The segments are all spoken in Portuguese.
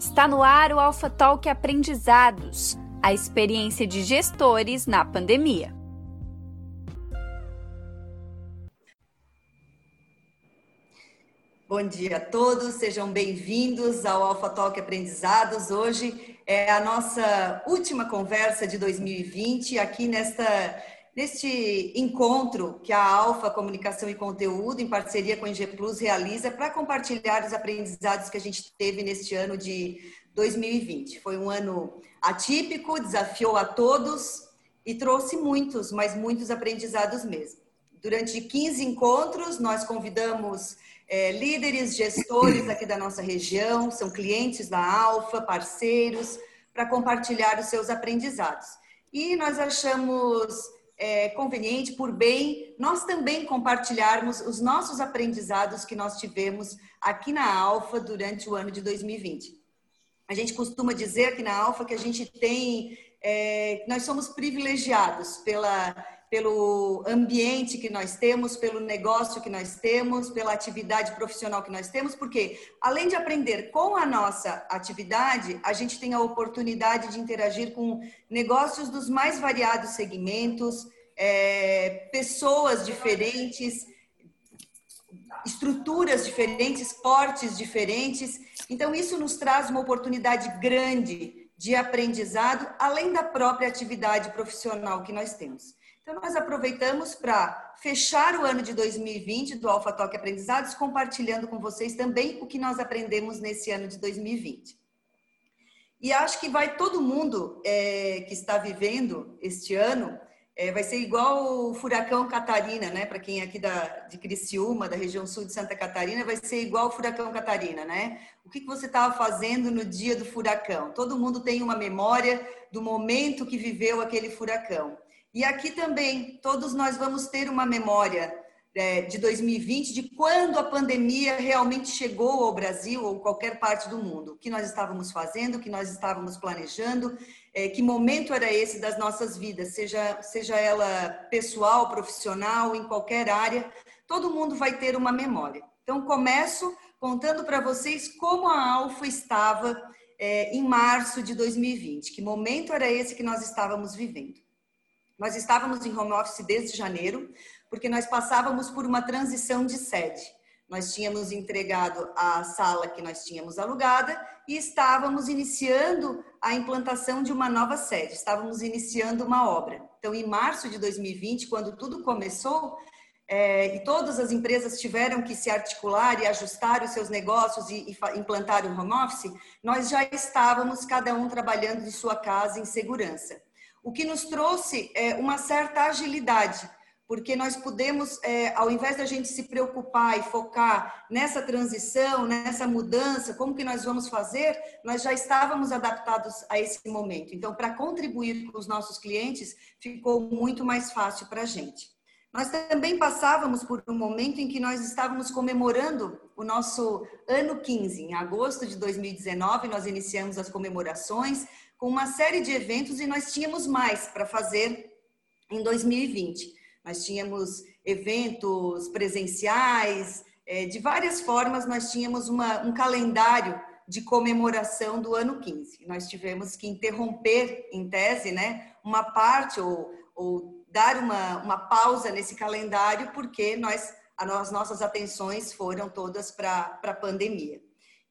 Está no ar o Alpha Talk Aprendizados, a experiência de gestores na pandemia. Bom dia a todos, sejam bem-vindos ao Alpha Talk Aprendizados. Hoje é a nossa última conversa de 2020 aqui nesta neste encontro que a Alfa Comunicação e Conteúdo, em parceria com a Plus, realiza para compartilhar os aprendizados que a gente teve neste ano de 2020. Foi um ano atípico, desafiou a todos e trouxe muitos, mas muitos aprendizados mesmo. Durante 15 encontros, nós convidamos é, líderes, gestores aqui da nossa região, são clientes da Alfa, parceiros, para compartilhar os seus aprendizados. E nós achamos é, conveniente, por bem, nós também compartilharmos os nossos aprendizados que nós tivemos aqui na Alfa durante o ano de 2020. A gente costuma dizer aqui na Alfa que a gente tem, é, nós somos privilegiados pela, pelo ambiente que nós temos, pelo negócio que nós temos, pela atividade profissional que nós temos, porque além de aprender com a nossa atividade, a gente tem a oportunidade de interagir com negócios dos mais variados segmentos, é, pessoas diferentes, estruturas diferentes, portes diferentes. Então, isso nos traz uma oportunidade grande de aprendizado, além da própria atividade profissional que nós temos. Então, nós aproveitamos para fechar o ano de 2020 do Alpha Talk Aprendizados, compartilhando com vocês também o que nós aprendemos nesse ano de 2020. E acho que vai todo mundo é, que está vivendo este ano é, vai ser igual o furacão Catarina, né? Para quem é aqui da, de Criciúma, da região sul de Santa Catarina, vai ser igual o furacão Catarina, né? O que, que você estava fazendo no dia do furacão? Todo mundo tem uma memória do momento que viveu aquele furacão. E aqui também, todos nós vamos ter uma memória é, de 2020, de quando a pandemia realmente chegou ao Brasil ou qualquer parte do mundo. O que nós estávamos fazendo, o que nós estávamos planejando, é, que momento era esse das nossas vidas, seja, seja ela pessoal, profissional, em qualquer área, todo mundo vai ter uma memória. Então, começo contando para vocês como a Alfa estava é, em março de 2020, que momento era esse que nós estávamos vivendo. Nós estávamos em home office desde janeiro, porque nós passávamos por uma transição de sede. Nós tínhamos entregado a sala que nós tínhamos alugada e estávamos iniciando a implantação de uma nova sede, estávamos iniciando uma obra. Então, em março de 2020, quando tudo começou, é, e todas as empresas tiveram que se articular e ajustar os seus negócios e, e implantar o home office, nós já estávamos cada um trabalhando de sua casa em segurança. O que nos trouxe é, uma certa agilidade porque nós podemos, é, ao invés da gente se preocupar e focar nessa transição, nessa mudança, como que nós vamos fazer, nós já estávamos adaptados a esse momento. Então, para contribuir com os nossos clientes, ficou muito mais fácil para a gente. Nós também passávamos por um momento em que nós estávamos comemorando o nosso ano 15. Em agosto de 2019, nós iniciamos as comemorações com uma série de eventos e nós tínhamos mais para fazer em 2020. Nós tínhamos eventos presenciais, é, de várias formas, nós tínhamos uma, um calendário de comemoração do ano 15. Nós tivemos que interromper, em tese, né, uma parte ou, ou dar uma, uma pausa nesse calendário, porque nós, as nossas atenções foram todas para a pandemia.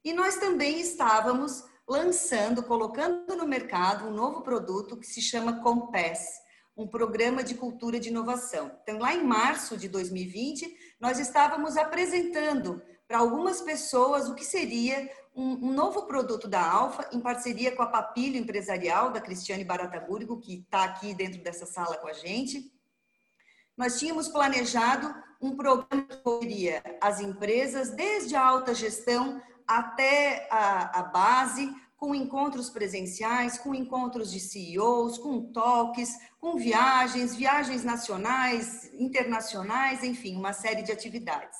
E nós também estávamos lançando, colocando no mercado um novo produto que se chama Compass um programa de cultura de inovação. Então, lá em março de 2020, nós estávamos apresentando para algumas pessoas o que seria um, um, novo produto da Alfa, em parceria com a Papilho Empresarial, da Cristiane Barataburgo, que está aqui dentro dessa sala com a gente. Nós tínhamos planejado um programa que cobriria as empresas, desde a alta gestão até a, a base, com encontros presenciais, com encontros de CEOs, com toques, com viagens, viagens nacionais, internacionais, enfim, uma série de atividades.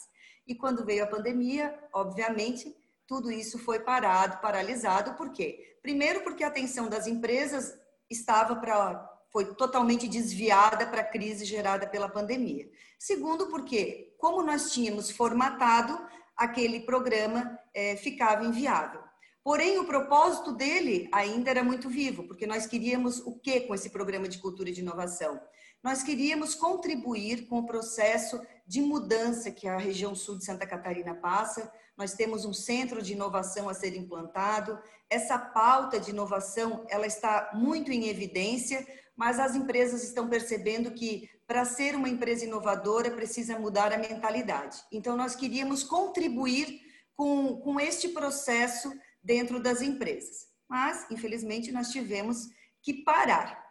E quando veio a pandemia, obviamente, tudo isso foi parado, paralisado, por quê? Primeiro, porque a atenção das empresas estava para foi totalmente desviada para a crise gerada pela pandemia. Segundo, porque, como nós tínhamos formatado, aquele programa é, ficava inviável. Porém, o propósito dele ainda era muito vivo, porque nós queríamos o que com esse programa de cultura e de inovação? Nós queríamos contribuir com o processo de mudança que a região sul de Santa Catarina passa. Nós temos um centro de inovação a ser implantado. Essa pauta de inovação, ela está muito em evidência, mas as empresas estão percebendo que para ser uma empresa inovadora precisa mudar a mentalidade. Então nós queríamos contribuir com, com este processo dentro das empresas. Mas, infelizmente, nós tivemos que parar.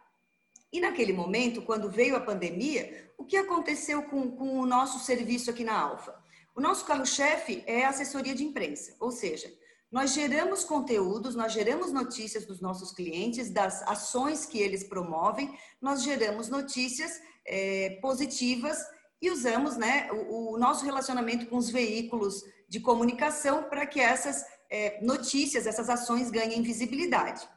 E naquele momento, quando veio a pandemia, o que aconteceu com, com o nosso serviço aqui na Alfa? O nosso carro-chefe é a assessoria de imprensa, ou seja, nós geramos conteúdos, nós geramos notícias dos nossos clientes, das ações que eles promovem, nós geramos notícias é, positivas e usamos né, o, o nosso relacionamento com os veículos de comunicação para que essas é, notícias, essas ações ganhem visibilidade.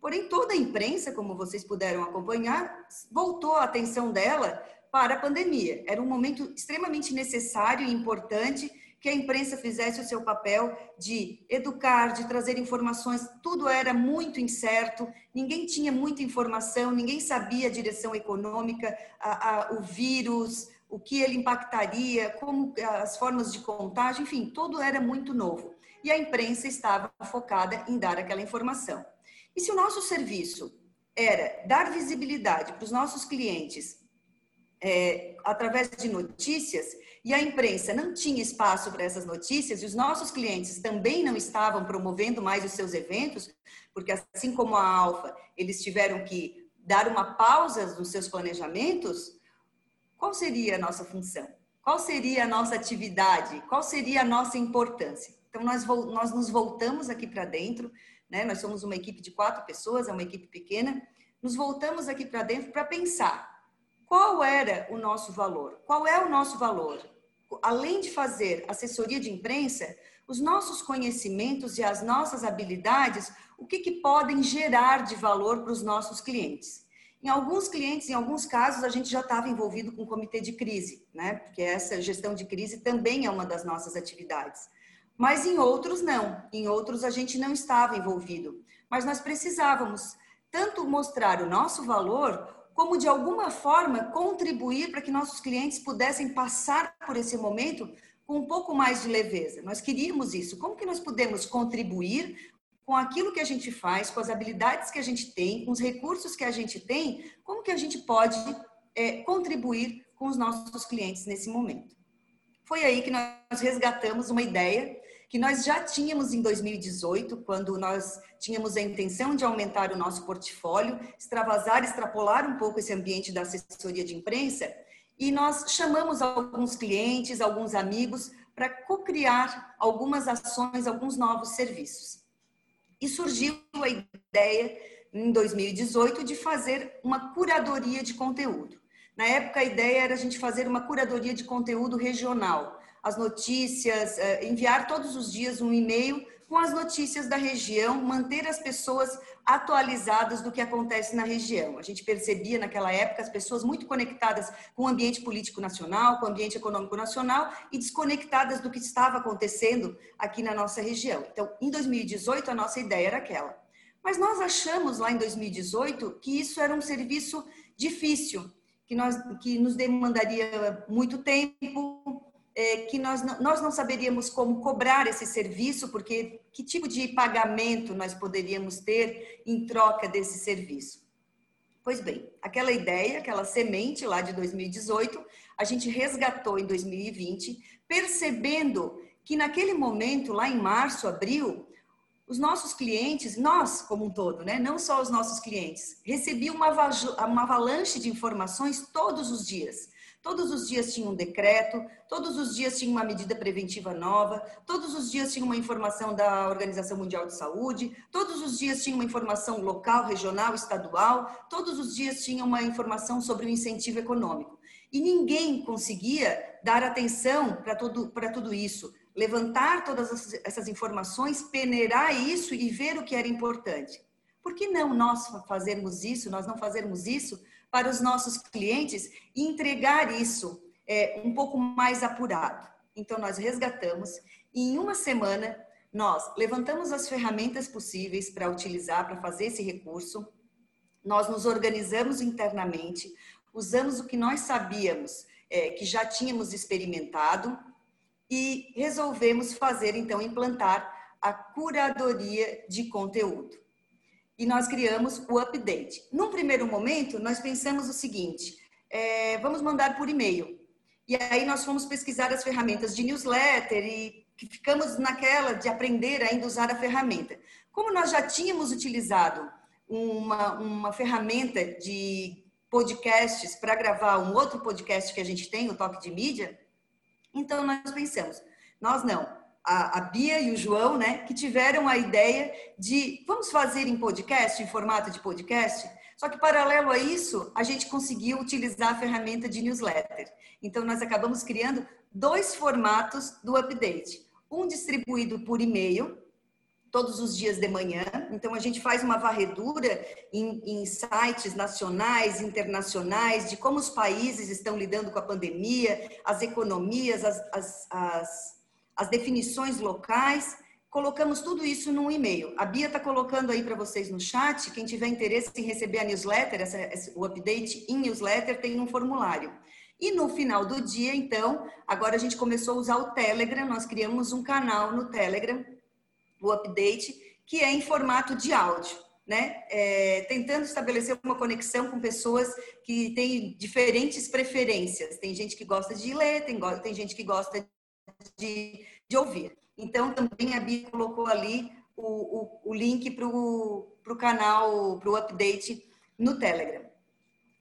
Porém, toda a imprensa, como vocês puderam acompanhar, voltou a atenção dela para a pandemia. Era um momento extremamente necessário e importante que a imprensa fizesse o seu papel de educar, de trazer informações. Tudo era muito incerto, ninguém tinha muita informação, ninguém sabia a direção econômica, a, a, o vírus, o que ele impactaria, como as formas de contágio, enfim, tudo era muito novo e a imprensa estava focada em dar aquela informação. E se o nosso serviço era dar visibilidade para os nossos clientes é, através de notícias, e a imprensa não tinha espaço para essas notícias, e os nossos clientes também não estavam promovendo mais os seus eventos, porque assim como a Alfa, eles tiveram que dar uma pausa nos seus planejamentos, qual seria a nossa função? Qual seria a nossa atividade? Qual seria a nossa importância? Então, nós, nós nos voltamos aqui para dentro, né? Nós somos uma equipe de quatro pessoas, é uma equipe pequena. Nos voltamos aqui para dentro para pensar qual era o nosso valor, qual é o nosso valor. Além de fazer assessoria de imprensa, os nossos conhecimentos e as nossas habilidades, o que, que podem gerar de valor para os nossos clientes. Em alguns clientes, em alguns casos, a gente já estava envolvido com o comitê de crise, né? Porque essa gestão de crise também é uma das nossas atividades. Mas em outros não, em outros a gente não estava envolvido. Mas nós precisávamos tanto mostrar o nosso valor, como de alguma forma contribuir para que nossos clientes pudessem passar por esse momento com um pouco mais de leveza. Nós queríamos isso. Como que nós podemos contribuir com aquilo que a gente faz, com as habilidades que a gente tem, com os recursos que a gente tem, como que a gente pode é, contribuir com os nossos clientes nesse momento? Foi aí que nós resgatamos uma ideia que nós já tínhamos em 2018, quando nós tínhamos a intenção de aumentar o nosso portfólio, extravasar, extrapolar um pouco esse ambiente da assessoria de imprensa, e nós chamamos alguns clientes, alguns amigos, para co-criar algumas ações, alguns novos serviços. E surgiu a ideia, em 2018, de fazer uma curadoria de conteúdo. Na época, a ideia era a gente fazer uma curadoria de conteúdo regional, as notícias, eh, enviar todos os dias um e-mail com as notícias da região, manter as pessoas atualizadas do que acontece na região. A gente percebia naquela época as pessoas muito conectadas com o ambiente político nacional, com o ambiente econômico nacional e desconectadas do que estava acontecendo aqui na nossa região. Então, em 2018, a nossa ideia era aquela. Mas nós achamos lá em 2018 que isso era um serviço difícil, que, nós, que nos demandaria muito tempo, é, que nós não, nós não saberíamos como cobrar esse serviço, porque que tipo de pagamento nós poderíamos ter em troca desse serviço? Pois bem, aquela ideia, aquela semente lá de 2018, a gente resgatou em 2020, percebendo que naquele momento, lá em março, abril, os nossos clientes, nós como um todo, né? não só os nossos clientes, recebiam uma, uma avalanche de informações todos os dias Todos os dias tinha um decreto, todos os dias tinha uma medida preventiva nova, todos os dias tinha uma informação da Organização Mundial de Saúde, todos os dias tinha uma informação local, regional, estadual, todos os dias tinha uma informação sobre o incentivo econômico. E ninguém conseguia dar atenção para tudo, tudo isso, levantar todas essas informações, peneirar isso e ver o que era importante. Por que não nós fazermos isso, nós não fazermos isso para os nossos clientes e entregar isso é, um pouco mais apurado. Então, nós resgatamos e em uma semana Nós levantamos as ferramentas possíveis para utilizar, para fazer esse recurso, nós nos organizamos internamente, usamos o que nós sabíamos é, que já tínhamos experimentado e resolvemos fazer, então, implantar a curadoria de conteúdo. E nós criamos o update. Num primeiro momento, nós pensamos o seguinte: é, vamos mandar por e-mail. E aí nós fomos pesquisar as ferramentas de newsletter e ficamos naquela de aprender ainda a usar a ferramenta. Como nós já tínhamos utilizado uma, uma ferramenta de podcasts para gravar um outro podcast que a gente tem, o Toque de Mídia. Então, nós pensamos, nós não, a, a, Bia e o João, né, que tiveram a ideia de vamos fazer em podcast, em formato de podcast. Só que, paralelo a isso, a gente conseguiu utilizar a ferramenta de newsletter. Então, nós acabamos criando dois formatos do update: um distribuído por e-mail, todos os dias de manhã. Então, a gente faz uma varredura em, em, sites nacionais, internacionais, de como os países estão lidando com a pandemia, as economias, as, as, as, as definições locais. Colocamos tudo isso num e-mail. A Bia está colocando aí para vocês no chat. Quem tiver interesse em receber a newsletter, essa, o update em newsletter, tem um formulário. E no final do dia, então, agora a gente começou a usar o Telegram, nós criamos um canal no Telegram o update, que é em formato de áudio, né? É, tentando estabelecer uma conexão com pessoas que têm diferentes preferências. Tem gente que gosta de ler, tem, tem gente que gosta de, de ouvir. Então, também a Bia colocou ali o, o, o link para o canal, para o update no Telegram.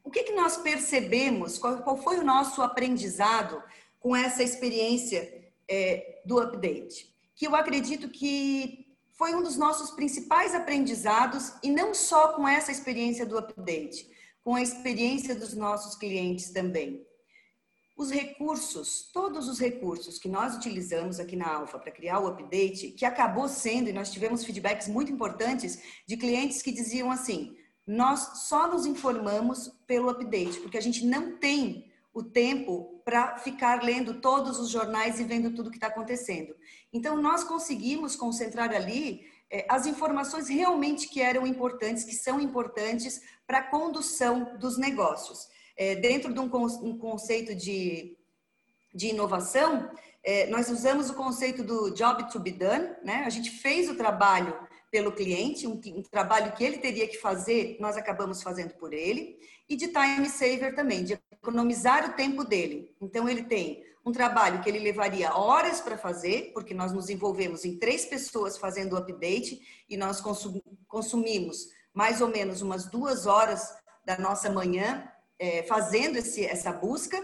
O que, que nós percebemos? Qual, qual, foi o nosso aprendizado com essa experiência é, do update? que eu acredito que foi um dos nossos principais aprendizados, e não só com essa experiência do update, com a experiência dos nossos clientes também. Os recursos, todos os recursos que nós utilizamos aqui na Alfa para criar o update, que acabou sendo, e nós tivemos feedbacks muito importantes de clientes que diziam assim: nós só nos informamos pelo update, porque a gente não tem o tempo para ficar lendo todos os jornais e vendo tudo que está acontecendo. Então, nós conseguimos concentrar ali é, as informações realmente que eram importantes, que são importantes para a condução dos negócios. É, dentro de um, um, conceito de, de inovação, é, nós usamos o conceito do job to be done, né? A gente fez o trabalho pelo cliente, um, um, trabalho que ele teria que fazer, nós acabamos fazendo por ele, e de time saver também, de economizar o tempo dele. Então, ele tem um trabalho que ele levaria horas para fazer, porque nós nos envolvemos em três pessoas fazendo o update e nós consumimos mais ou menos umas duas horas da nossa manhã é, fazendo esse, essa busca.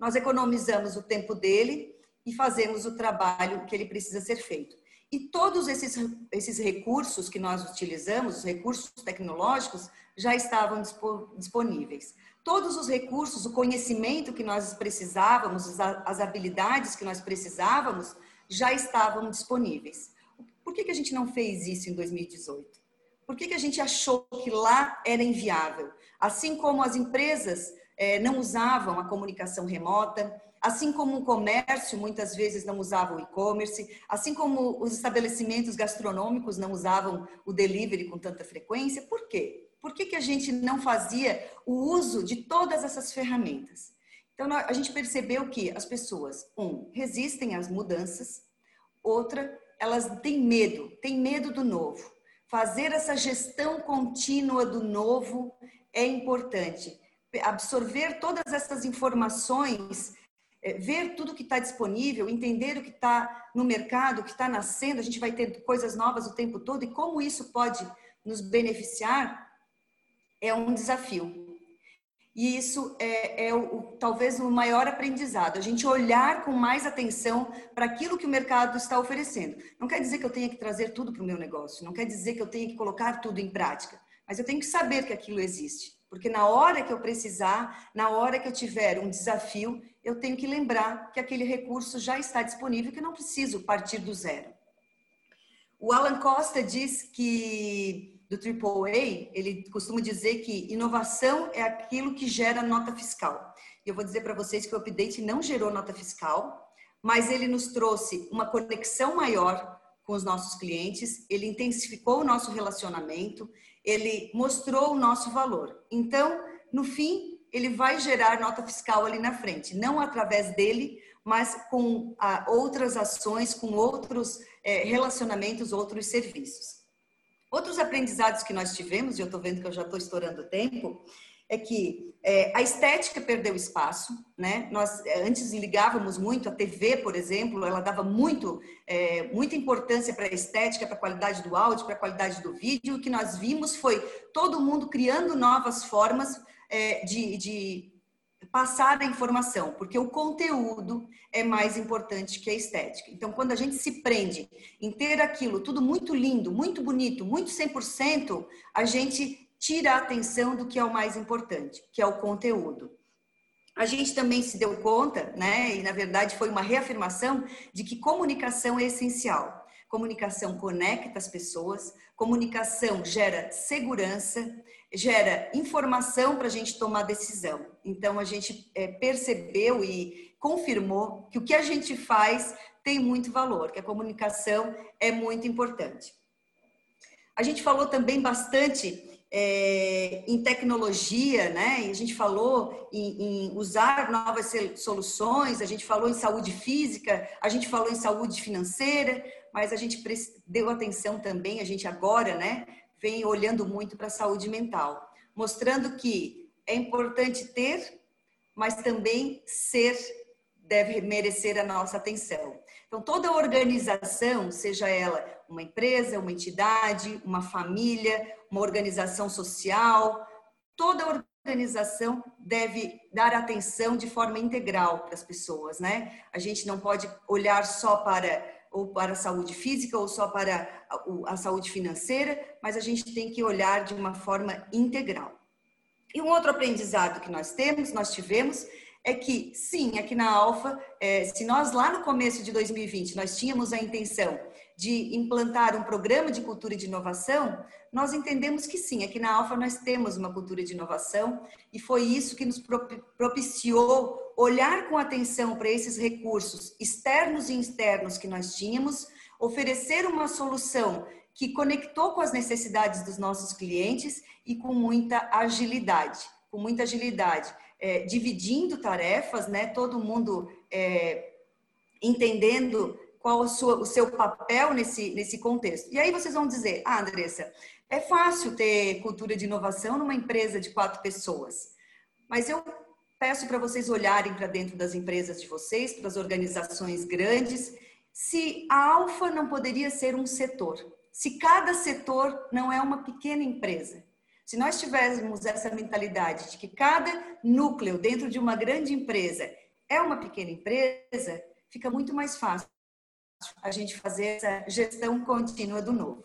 Nós economizamos o tempo dele e fazemos o trabalho que ele precisa ser feito. E todos esses, esses recursos que nós utilizamos, os recursos tecnológicos, já estavam disponíveis. Todos os recursos, o conhecimento que nós precisávamos, as habilidades que nós precisávamos, já estavam disponíveis. Por que, que a gente não fez isso em 2018? Por que, que a gente achou que lá era inviável? Assim como as empresas eh, não usavam a comunicação remota, assim como o comércio muitas vezes não usava o e-commerce, assim como os estabelecimentos gastronômicos não usavam o delivery com tanta frequência. Por quê? Por que, que a gente não fazia o uso de todas essas ferramentas? Então, a gente percebeu que as pessoas, um, resistem às mudanças, outra, elas têm medo, têm medo do novo. Fazer essa gestão contínua do novo é importante. Absorver todas essas informações é, ver tudo que está disponível, entender o que está no mercado, o que está nascendo, a gente vai ter coisas novas o tempo todo e como isso pode nos beneficiar, é um desafio. E isso é, é o, talvez o maior aprendizado, a gente olhar com mais atenção para aquilo que o mercado está oferecendo. Não quer dizer que eu tenha que trazer tudo para o meu negócio, não quer dizer que eu tenha que colocar tudo em prática, mas eu tenho que saber que aquilo existe. Porque na hora que eu precisar, na hora que eu tiver um desafio, eu tenho que lembrar que aquele recurso já está disponível, que eu não preciso partir do zero. O Alan Costa diz que, do AAA, ele costuma dizer que inovação é aquilo que gera nota fiscal. E eu vou dizer para vocês que o update não gerou nota fiscal, mas ele nos trouxe uma conexão maior, com os nossos clientes, ele intensificou o nosso relacionamento, ele mostrou o nosso valor. Então, no fim, ele vai gerar nota fiscal ali na frente, não através dele, mas com ah, outras ações, com outros eh, relacionamentos, outros serviços. Outros aprendizados que nós tivemos, e eu estou vendo que eu já estou estourando o tempo, é que é, a estética perdeu espaço, né? Nós é, antes ligávamos muito a TV, por exemplo, ela dava muito, é, muita importância para a estética, para a qualidade do áudio, para a qualidade do vídeo. O que nós vimos foi todo mundo criando novas formas é, de, de passar a informação, porque o conteúdo é mais importante que a estética. Então, quando a gente se prende em ter aquilo tudo muito lindo, muito bonito, muito 100%, a gente tira a atenção do que é o mais importante, que é o conteúdo. A gente também se deu conta, né, e na verdade foi uma reafirmação de que comunicação é essencial. Comunicação conecta as pessoas, comunicação gera segurança, gera informação para a gente tomar decisão. Então a gente é, percebeu e confirmou que o que a gente faz tem muito valor, que a comunicação é muito importante. A gente falou também bastante é, em tecnologia, né? A gente falou em, em, usar novas soluções, a gente falou em saúde física, a gente falou em saúde financeira, mas a gente deu atenção também, a gente agora, né, vem olhando muito para a saúde mental, mostrando que é importante ter, mas também ser deve merecer a nossa atenção. Então, toda organização, seja ela uma empresa, uma entidade, uma família, uma organização social, toda organização deve dar atenção de forma integral para as pessoas, né? A gente não pode olhar só para ou para a saúde física ou só para a, a saúde financeira, mas a gente tem que olhar de uma forma integral. E um outro aprendizado que nós temos, nós tivemos, é que sim, aqui na Alfa, é, se nós lá no começo de 2020 nós tínhamos a intenção de implantar um programa de cultura de inovação, nós entendemos que sim, aqui na Alfa nós temos uma cultura de inovação e foi isso que nos propiciou olhar com atenção para esses recursos externos e internos que nós tínhamos, oferecer uma solução que conectou com as necessidades dos nossos clientes e com muita agilidade, com muita agilidade, é, dividindo tarefas, né? Todo mundo é, entendendo qual sua, o seu papel nesse, nesse contexto. E aí vocês vão dizer, ah, Andressa, é fácil ter cultura de inovação numa empresa de quatro pessoas, mas eu peço para vocês olharem para dentro das empresas de vocês, para as organizações grandes, se a Alfa não poderia ser um setor, se cada setor não é uma pequena empresa. Se nós tivéssemos essa mentalidade de que cada núcleo dentro de uma grande empresa é uma pequena empresa, fica muito mais fácil a gente fazer essa gestão contínua do novo.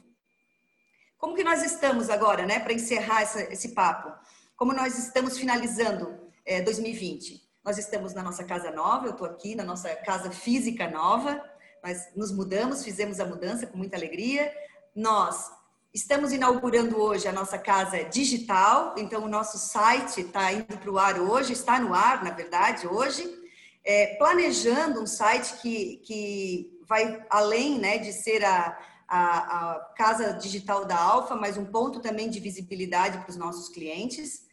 Como que nós estamos agora, né, para encerrar essa, esse papo? Como nós estamos finalizando é, 2020? Nós estamos na nossa casa nova, eu estou aqui na nossa casa física nova, nós nos mudamos, fizemos a mudança com muita alegria. Nós estamos inaugurando hoje a nossa casa digital, então o nosso site está indo para o ar hoje, está no ar, na verdade, hoje. É, planejando um site que, que vai além né, de ser a, a, a casa digital da Alfa, mas um ponto também de visibilidade para os nossos clientes.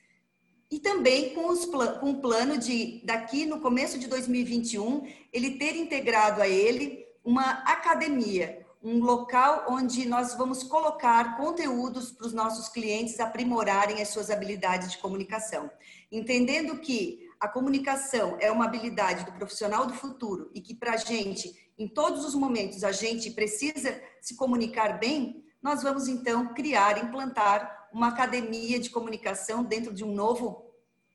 E também com, os, com o plano de, daqui no começo de 2021, ele ter integrado a ele uma academia, um local onde nós vamos colocar conteúdos para os nossos clientes aprimorarem as suas habilidades de comunicação. Entendendo que a comunicação é uma habilidade do profissional do futuro e que para a gente em todos os momentos a gente precisa se comunicar bem, nós vamos então criar, implantar uma academia de comunicação dentro de um novo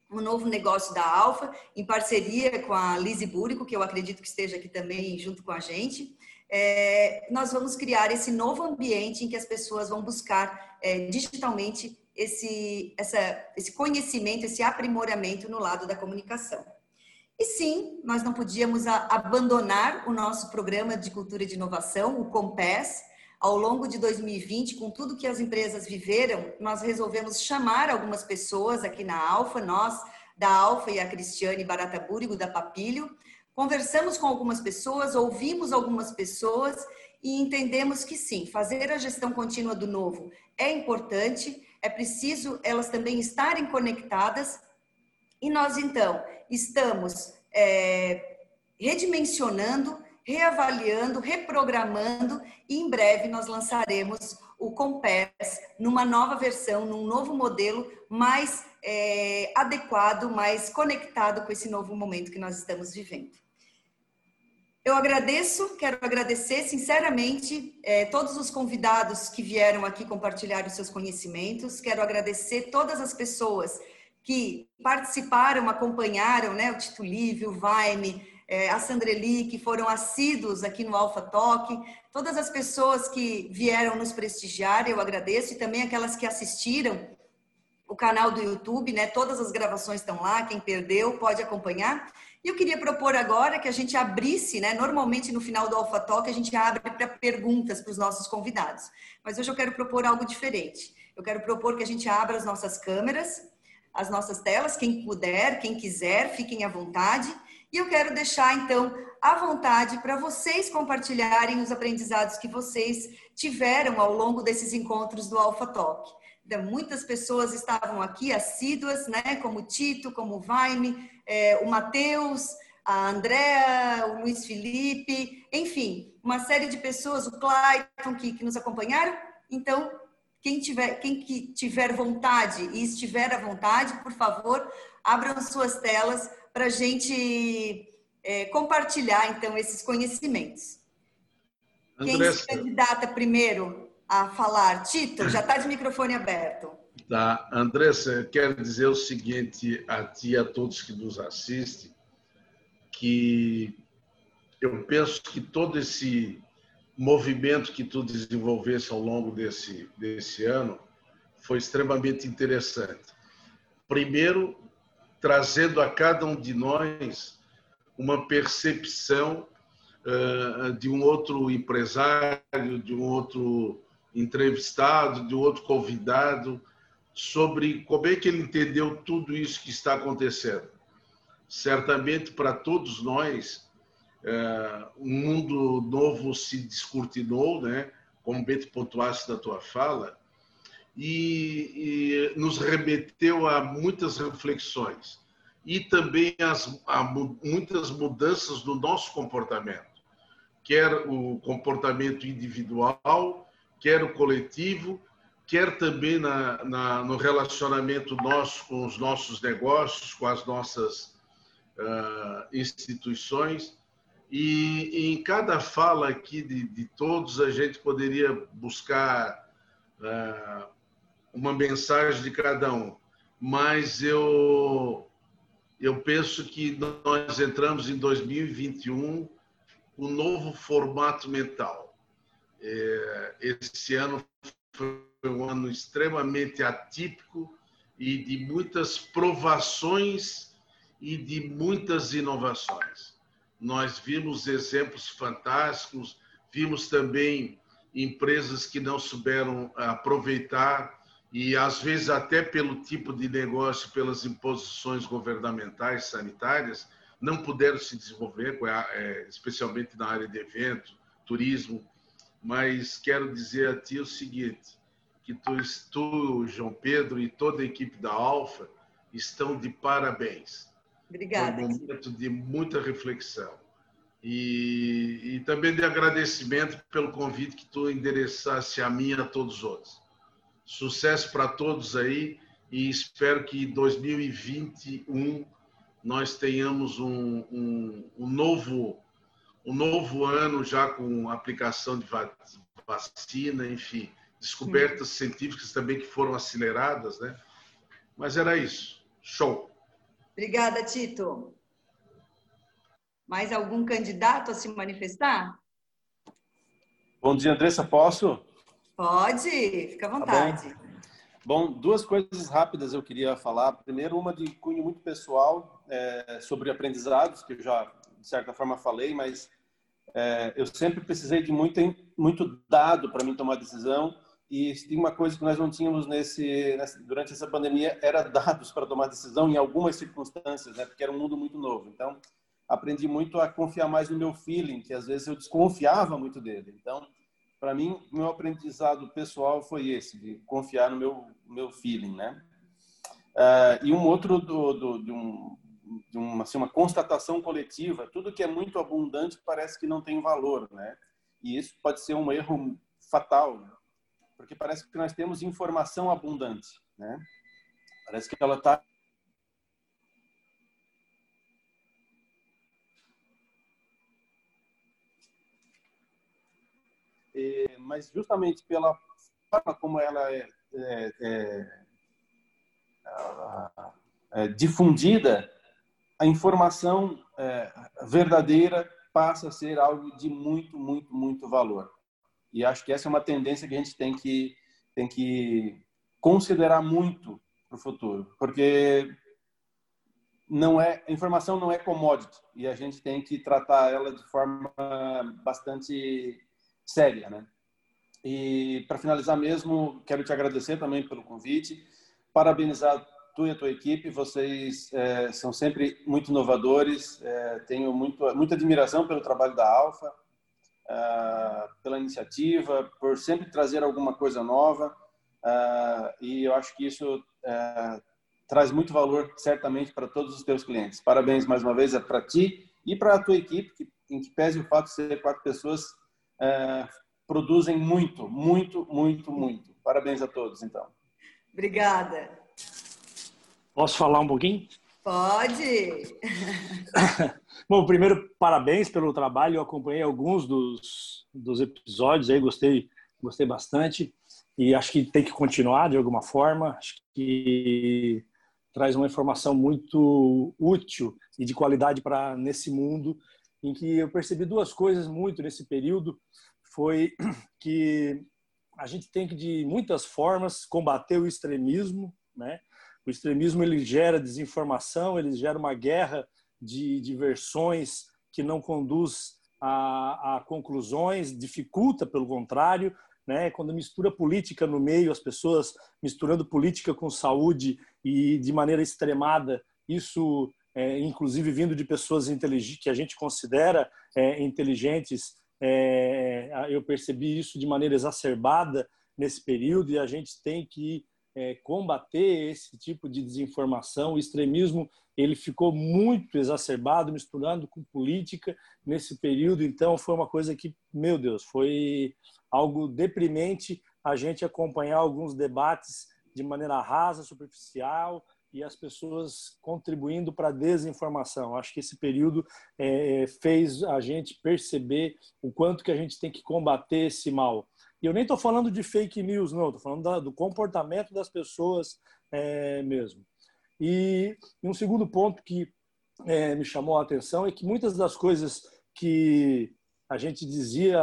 um novo negócio da Alfa, em parceria com a Lise Búrico, que eu acredito que esteja aqui também junto com a gente. É, nós vamos criar esse novo ambiente em que as pessoas vão buscar é, digitalmente esse, essa, esse conhecimento, esse aprimoramento no lado da comunicação. E sim, nós não podíamos abandonar o nosso programa de cultura de inovação, o COMPES. Ao longo de 2020, com tudo que as empresas viveram, nós resolvemos chamar algumas pessoas aqui na Alfa, nós da Alfa e a Cristiane Barata Búrigo da Papilho. Conversamos com algumas pessoas, ouvimos algumas pessoas e entendemos que sim, fazer a gestão contínua do novo é importante, é preciso elas também estarem conectadas e nós então estamos é, redimensionando, reavaliando, reprogramando e em breve nós lançaremos o Compass numa nova versão, num novo modelo mais é, adequado, mais conectado com esse novo momento que nós estamos vivendo. Eu agradeço, quero agradecer sinceramente é, todos os convidados que vieram aqui compartilhar os seus conhecimentos. Quero agradecer todas as pessoas que participaram, acompanharam, né, o Tito Lívio, o Vaime, é, a Sandreli, que foram assíduos aqui no Alpha Talk, todas as pessoas que vieram nos prestigiar, eu agradeço, e também aquelas que assistiram o canal do YouTube, né? Todas as gravações estão lá, quem perdeu pode acompanhar. E eu queria propor agora que a gente abrisse, né? Normalmente no final do Alpha Talk a gente abre para perguntas para os nossos convidados. Mas hoje eu quero propor algo diferente. Eu quero propor que a gente abra as nossas câmeras, as nossas telas, quem puder, quem quiser, fiquem à vontade. E eu quero deixar então à vontade para vocês compartilharem os aprendizados que vocês tiveram ao longo desses encontros do Alpha Talk. Então, muitas pessoas estavam aqui assíduas, né? Como Tito, como Vaime, é, o Matheus, a Andréa, o Luiz Felipe, enfim, uma série de pessoas, o Clayton, que, que nos acompanharam. Então, quem tiver, quem que tiver vontade e estiver à vontade, por favor, abram suas telas para a gente é, compartilhar, então, esses conhecimentos. Andressa. Quem se candidata primeiro a falar? Tito, já está de microfone aberto. Tá. Andressa, quero dizer o seguinte a ti e a todos que nos assistem, que eu penso que todo esse movimento que tu desenvolvesse ao longo desse, desse ano foi extremamente interessante. Primeiro, trazendo a cada um de nós uma percepção uh, de um outro empresário, de um outro entrevistado, de um outro convidado, sobre como é que ele entendeu tudo isso que está acontecendo. Certamente, para todos nós, um mundo novo se descortinou, né? como bem tu pontuaste na tua fala, e, e nos remeteu a muitas reflexões e também as, a muitas mudanças no nosso comportamento, quer o comportamento individual, quer o coletivo, quer também na, na, no relacionamento nosso com os nossos negócios, com as nossas uh, instituições. E, em cada fala aqui de, de todos, a gente poderia buscar uh, uma mensagem de cada um. Mas eu, eu penso que nós entramos em 2021 com um novo formato mental. É, esse ano foi um ano extremamente atípico e de muitas provações e de muitas inovações. Nós vimos exemplos fantásticos, vimos também empresas que não souberam aproveitar e às vezes até pelo tipo de negócio, pelas imposições governamentais sanitárias, não puderam se desenvolver, é, especialmente na área de evento, turismo. Mas quero dizer a ti o seguinte, que tu, tu João Pedro e toda a equipe da Alfa estão de parabéns. Obrigada. Foi um momento de muita reflexão. E, e também de agradecimento pelo convite que tu endereçasse a mim e a todos os outros. Sucesso para todos aí e espero que em 2021 nós tenhamos um, um, um, novo um novo ano já com aplicação de vacina, enfim, descobertas Sim. científicas também que foram aceleradas, né? Mas era isso. Show. Obrigada, Tito. Mais algum candidato a se manifestar? Bom dia, Andressa. Posso? Pode, fica à tá vontade. Tá bom. bom. duas coisas rápidas eu queria falar. Primeiro, uma de cunho muito pessoal é, sobre aprendizados, que eu já, de certa forma, falei, mas é, eu sempre precisei de muito, muito dado para mim tomar decisão. E uma coisa que nós não tínhamos nesse, durante essa pandemia, era dados para tomar decisão em algumas circunstâncias, né? porque era um mundo muito novo. Então, aprendi muito a confiar mais no meu feeling, que às vezes eu desconfiava muito dele. Então, para mim, meu aprendizado pessoal foi esse, de confiar no meu, meu feeling, né? Uh, e um outro do, do, de, um, de uma, assim, uma constatação coletiva, tudo que é muito abundante parece que não tem valor, né? E isso pode ser um erro fatal, né? Porque parece que nós temos informação abundante, né? Parece que ela está É, mas justamente pela forma como ela é, é, é, é difundida, a informação é, verdadeira passa a ser algo de muito, muito, muito valor. E acho que essa é uma tendência que a gente tem que, tem que considerar muito para o futuro, porque não é informação não é commodity e a gente tem que tratar ela de forma bastante séria, né? E para finalizar mesmo, quero te agradecer também pelo convite, parabenizar tu e a tua equipe, vocês é, são sempre muito inovadores, é, tenho muito, muita admiração pelo trabalho da Alfa, é, pela iniciativa, por sempre trazer alguma coisa nova, é, e eu acho que isso é, traz muito valor, certamente, para todos os teus clientes. Parabéns mais uma vez é para ti e para a tua equipe, que, em que pese o fato de ser quatro pessoas, produzem muito, muito, muito, muito. Parabéns a todos, então. Obrigada. Posso falar um pouquinho? Pode. Bom, primeiro, parabéns pelo trabalho. Eu acompanhei alguns dos, dos episódios aí, gostei, gostei bastante. E acho que tem que continuar de alguma forma. Acho que traz uma informação muito útil e de qualidade para nesse mundo em que eu percebi duas coisas muito nesse período. Foi que a gente tem que, de muitas formas, combater o extremismo, né? O extremismo ele gera desinformação, ele gera uma guerra de, de versões que não conduz a, a conclusões, dificulta, pelo contrário, né? Quando mistura política no meio, as pessoas misturando política com saúde e de maneira extremada, isso é, inclusive vindo de pessoas que a gente considera é, inteligentes. É, eu percebi isso de maneira exacerbada nesse período e a gente tem que é, combater esse tipo de desinformação. O extremismo ele ficou muito exacerbado, misturando com política nesse período. Então foi uma coisa que, meu Deus, foi algo deprimente a gente acompanhar alguns debates de maneira rasa, superficial, e as pessoas contribuindo para a desinformação. Acho que esse período é, fez a gente perceber o quanto que a gente tem que combater esse mal. E eu nem estou falando de fake news, não, estou falando da, do comportamento das pessoas é, mesmo. E um segundo ponto que é, me chamou a atenção é que muitas das coisas que a gente dizia,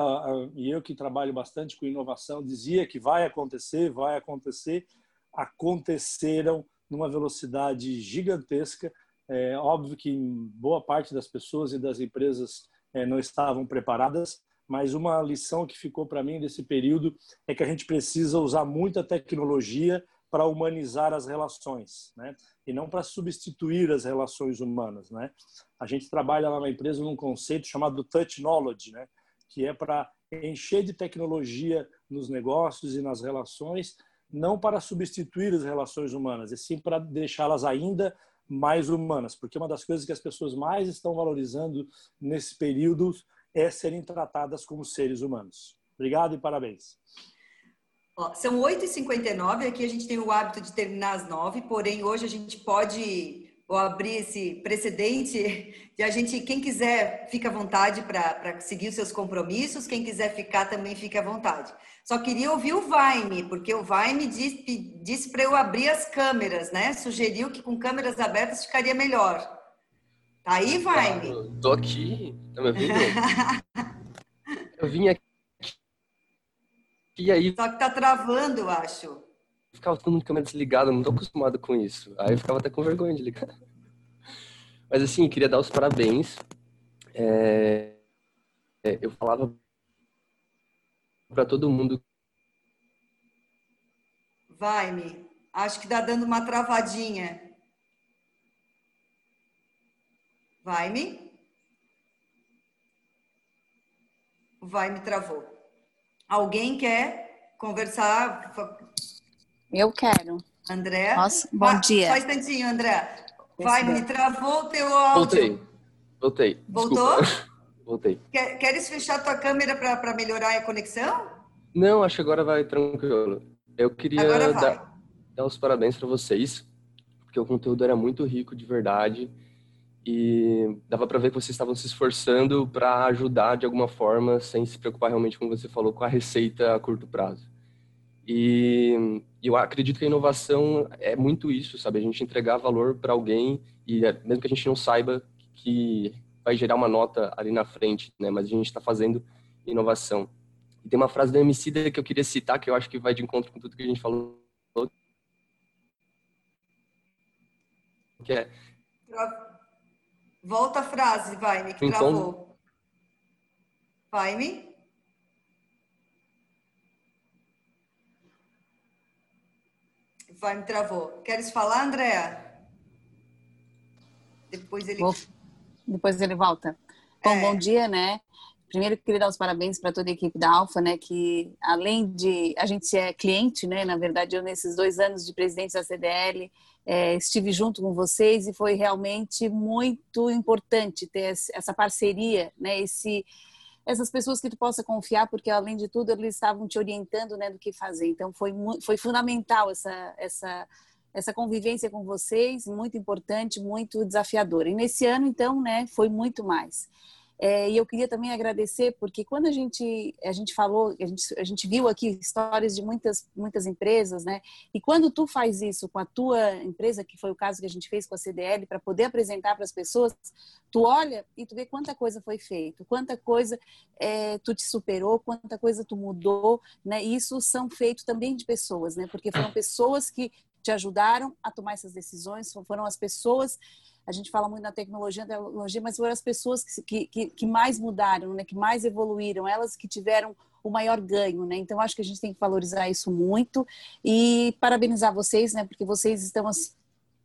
e eu que trabalho bastante com inovação, dizia que vai acontecer, vai acontecer, aconteceram numa velocidade gigantesca. É óbvio que boa parte das pessoas e das empresas é, não estavam preparadas, mas uma lição que ficou para mim desse período é que a gente precisa usar muita tecnologia para humanizar as relações, né? E não para substituir as relações humanas, né? A gente trabalha lá na empresa num conceito chamado touch knowledge, né? Que é para encher de tecnologia nos negócios e nas relações não para substituir as relações humanas, e sim para deixá-las ainda mais humanas, porque uma das coisas que as pessoas mais estão valorizando nesse período é serem tratadas como seres humanos. Obrigado e parabéns. Ó, são 8h59, aqui a gente tem o hábito de terminar às 9 porém hoje a gente pode abrir esse precedente de a gente, quem quiser, fica à vontade para seguir os seus compromissos, quem quiser ficar também fique à vontade. Só queria ouvir o Vaime, porque o Vaime disse, disse para eu abrir as câmeras, né? Sugeriu que com câmeras abertas ficaria melhor. Tá aí, Vaime? Claro, tô aqui, tá me ouvindo? eu vim aqui e aí... Só que tá travando, eu acho ficava todo mundo de câmera desligada, não tô acostumado com isso. Aí eu ficava até com vergonha de ligar. Mas assim, queria dar os parabéns. É... É, eu falava para todo mundo. Vai-me. Acho que tá dando uma travadinha. Vai-me. Vai-me travou. Alguém quer conversar? Eu quero. André? Nossa, bom Vai, dia. Só um instantinho, André. Vai, me travou o teu áudio. Voltei. Voltei. Voltou? Voltei. Quer- Queres fechar tua câmera para melhorar a conexão? Não, acho que agora vai tranquilo. Eu queria vai. dar, dar os parabéns para vocês, porque o conteúdo era muito rico de verdade e dava para ver que vocês estavam se esforçando para ajudar de alguma forma, sem se preocupar realmente, como você falou, com a receita a curto prazo. E eu acredito que a inovação é muito isso, sabe? A gente entregar valor para alguém e é- mesmo que a gente não saiba que vai gerar uma nota ali na frente, né? Mas a gente está fazendo inovação. E tem uma frase do Emicida que eu queria citar, que eu acho que vai de encontro com tudo que a gente falou, que é Volta a frase, vai, que Então- travou. Vai, me. Vai, me travou. Queres falar, Andréa? Depois ele. Vou- Depois ele volta. Bom, É. bom dia, né? Primeiro, queria dar os parabéns para toda a equipe da Alfa, né? Que além de a gente é cliente, né? Na verdade, eu nesses dois anos de presidente da CDL é, estive junto com vocês e foi realmente muito importante ter essa parceria, né? Esse essas pessoas que tu possa confiar, porque além de tudo eles estavam te orientando, né, do que fazer. Então foi foi fundamental essa essa essa convivência com vocês, muito importante, muito desafiadora. E nesse ano, então, né, foi muito mais. É, e eu queria também agradecer, porque quando a gente, a gente falou, a gente, a gente viu aqui histórias de muitas, muitas empresas, né? E quando tu faz isso com a tua empresa, que foi o caso que a gente fez com a CDL, para poder apresentar para as pessoas, tu olha e tu vê quanta coisa foi feita, quanta coisa é, tu te superou, quanta coisa tu mudou, né? E isso são feitos também de pessoas, né? Porque foram pessoas que te ajudaram a tomar essas decisões, foram as pessoas a gente fala muito na tecnologia, tecnologia, mas foram as pessoas que, que, que mais mudaram, né? que mais evoluíram, elas que tiveram o maior ganho, né? Então acho que a gente tem que valorizar isso muito e parabenizar vocês, né? Porque vocês estão assim,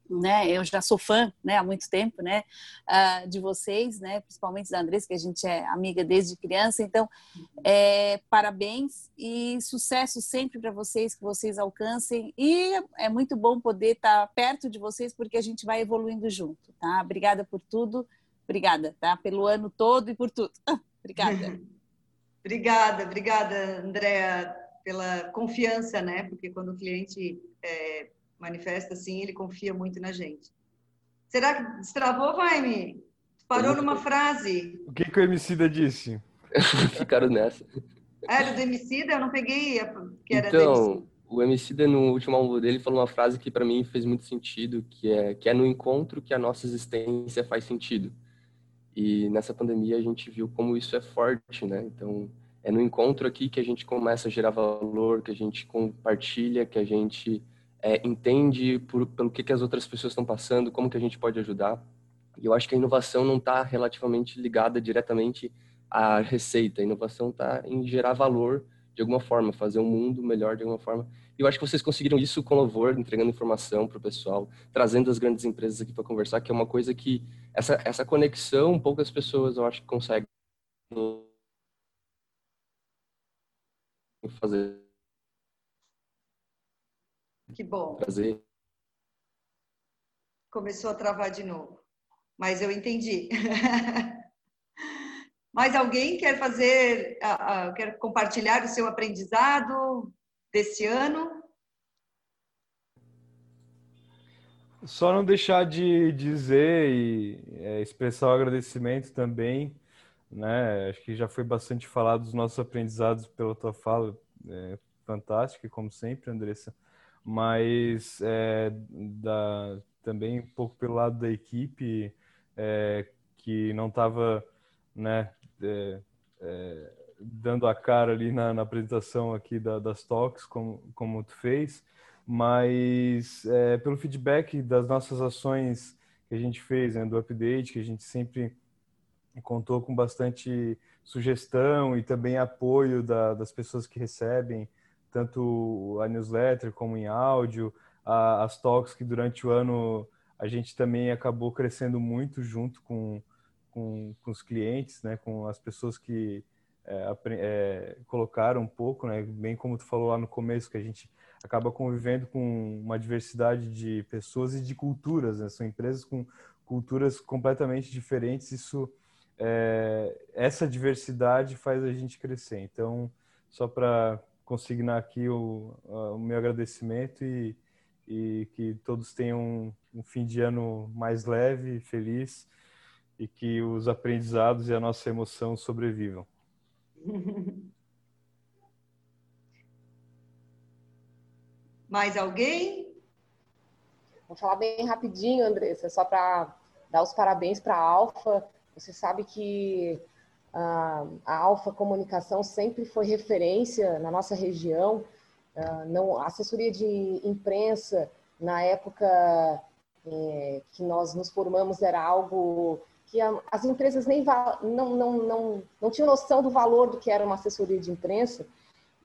né? Eu já sou fã, né? Há muito tempo, né? Uh, de vocês, né? Principalmente da Andressa, que a gente é amiga desde criança. Então, é, parabéns e sucesso sempre para vocês, que vocês alcancem. E é muito bom poder estar perto de vocês, porque a gente vai evoluindo junto, tá? Obrigada por tudo. Obrigada, tá? Pelo ano todo e por tudo. Obrigada. obrigada, obrigada, Andréa, pela confiança, né? Porque quando o cliente é, manifesta assim, ele confia muito na gente. Será que destravou, Vaime? Parou numa frase. O que, que o Emicida disse? ficaram nessa. Era do Emicida? Eu não peguei a- que era Então, o Emicida, no último álbum dele, falou uma frase que para mim fez muito sentido, que é, que é no encontro que a nossa existência faz sentido. E nessa pandemia a gente viu como isso é forte, né? Então, é no encontro aqui que a gente começa a gerar valor, que a gente compartilha, que a gente é, entende por, pelo que, que as outras pessoas estão passando, como que a gente pode ajudar. E eu acho que a inovação não está relativamente ligada diretamente à receita. A inovação está em gerar valor de alguma forma, fazer um mundo melhor de alguma forma. E eu acho que vocês conseguiram isso com louvor, entregando informação para o pessoal, trazendo as grandes empresas aqui para conversar, que é uma coisa que essa essa conexão poucas pessoas eu acho que conseguem fazer Que bom. trazer. Começou a travar de novo. Mas eu entendi. Mais alguém quer fazer, quer compartilhar o seu aprendizado desse ano? Só não deixar de dizer e é, expressar o agradecimento também, né? Acho que já foi bastante falado dos nossos aprendizados pela tua fala, é, fantástica, como sempre, Andressa. Mas é, da, também um pouco pelo lado da equipe, é, que não estava, né, é, é, dando a cara ali na, na apresentação aqui da, das talks, como, como tu fez, mas é, pelo feedback das nossas ações que a gente fez, né, do update, que a gente sempre contou com bastante sugestão e também apoio da, das pessoas que recebem tanto a newsletter como em áudio, a, as talks que durante o ano a gente também acabou crescendo muito junto com, com, com os clientes, né, com as pessoas que é, é, colocaram um pouco, né? Bem como tu falou lá no começo, que a gente acaba convivendo com uma diversidade de pessoas e de culturas, né? São empresas com culturas completamente diferentes. Isso, é, essa diversidade faz a gente crescer. Então, só para consignar aqui o, o meu agradecimento e, e que todos tenham um, um fim de ano mais leve, feliz e que os aprendizados e a nossa emoção sobrevivam. Mais alguém? Vou falar bem rapidinho, Andressa, só para dar os parabéns para a Alfa. Você sabe que a, Alfa Comunicação sempre foi referência na nossa região. Uh, não, a assessoria de imprensa, na época é, que nós nos formamos, era algo que as empresas nem não, não, não, não tinham noção do valor do que era uma assessoria de imprensa.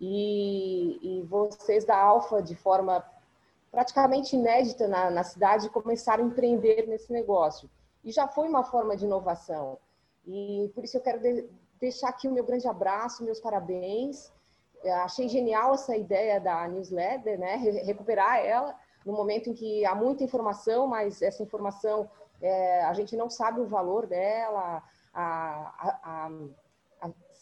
E, e vocês da Alfa, de forma praticamente inédita na, na cidade, começaram a empreender nesse negócio. E já foi uma forma de inovação. E por isso eu quero de, deixar aqui o meu grande abraço, meus parabéns. Eu achei genial essa ideia da newsletter, né? Recuperar ela no momento em que há muita informação, mas essa informação é, a gente não sabe o valor dela, a, a, a,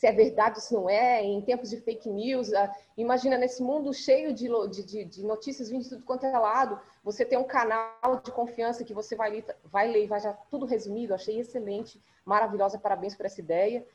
se é verdade se não é, em tempos de fake news. imagina nesse mundo cheio de, de, de, notícias vindo de tudo quanto é lado, você tem um canal de confiança que você vai ler, vai ler e vai já tudo resumido. Achei excelente, maravilhosa, parabéns por essa ideia.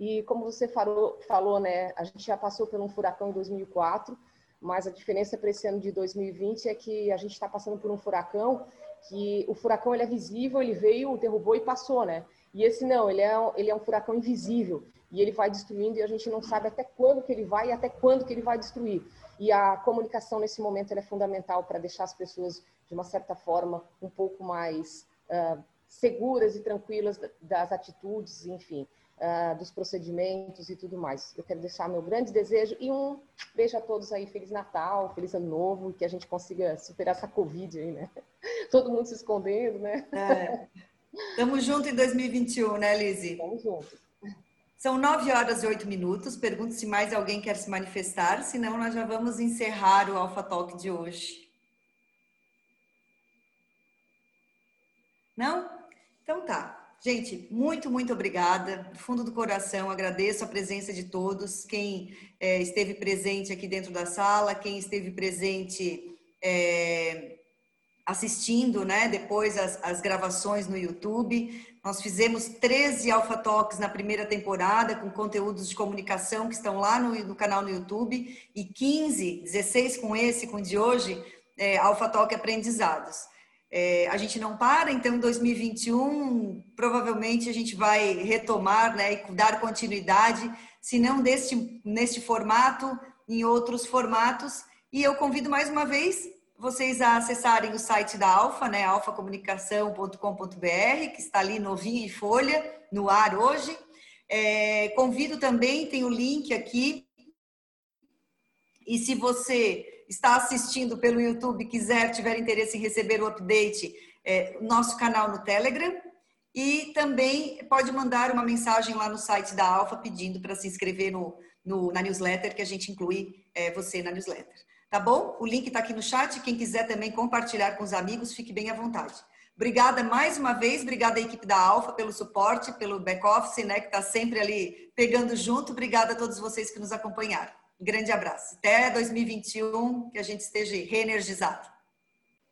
E como você falou, falou, né, a gente já passou por um furacão em 2004, mas a diferença para esse ano de 2020 é que a gente está passando por um furacão que o furacão ele é visível, ele veio, derrubou e passou, né? E esse não, ele é, ele é um furacão invisível e ele vai destruindo e a gente não sabe até quando que ele vai e até quando que ele vai destruir. E a comunicação nesse momento é fundamental para deixar as pessoas de uma certa forma um pouco mais uh, seguras e tranquilas das atitudes, enfim uh, dos procedimentos e tudo mais. Eu quero deixar meu grande desejo e um beijo a todos aí, Feliz Natal, Feliz Ano Novo, e que a gente consiga superar essa Covid aí, né? Todo mundo se escondendo, né? É. Tamo junto em 2021, né, Lizzie? Tamo junto. São nove horas e oito minutos. Pergunto se mais alguém quer se manifestar, senão nós já vamos encerrar o Alpha Talk de hoje. Não? Então tá. Gente, muito, muito obrigada. Do fundo do coração, agradeço a presença de todos. Quem é, esteve presente aqui dentro da sala, quem esteve presente é, assistindo, né, depois as, as, gravações no YouTube. Nós fizemos 13 Alpha Talks na primeira temporada, com conteúdos de comunicação que estão lá no, no canal no YouTube, e 15, 16 com esse, com o de hoje, é, Alpha Talk Aprendizados. É, a gente não para, então em 2021 provavelmente a gente vai retomar né, e dar continuidade, se não deste, neste formato, em outros formatos. E eu convido mais uma vez vocês a acessarem o site da Alfa, né, alfacomunicação.com.br, que está ali novinho em folha, no ar hoje. É, convido também, tem o link aqui. E se você está assistindo pelo YouTube, quiser, tiver interesse em receber o update, é, nosso canal no Telegram. E também pode mandar uma mensagem lá no site da Alfa pedindo para se inscrever no, no, na newsletter, que a gente inclui é, você na newsletter. Tá bom? O link está aqui no chat. Quem quiser também compartilhar com os amigos, fique bem à vontade. Obrigada mais uma vez, obrigada à equipe da Alfa pelo suporte, pelo back-office, né, que está sempre ali pegando junto. Obrigada a todos vocês que nos acompanharam. Grande abraço. Até 2021, que a gente esteja reenergizado.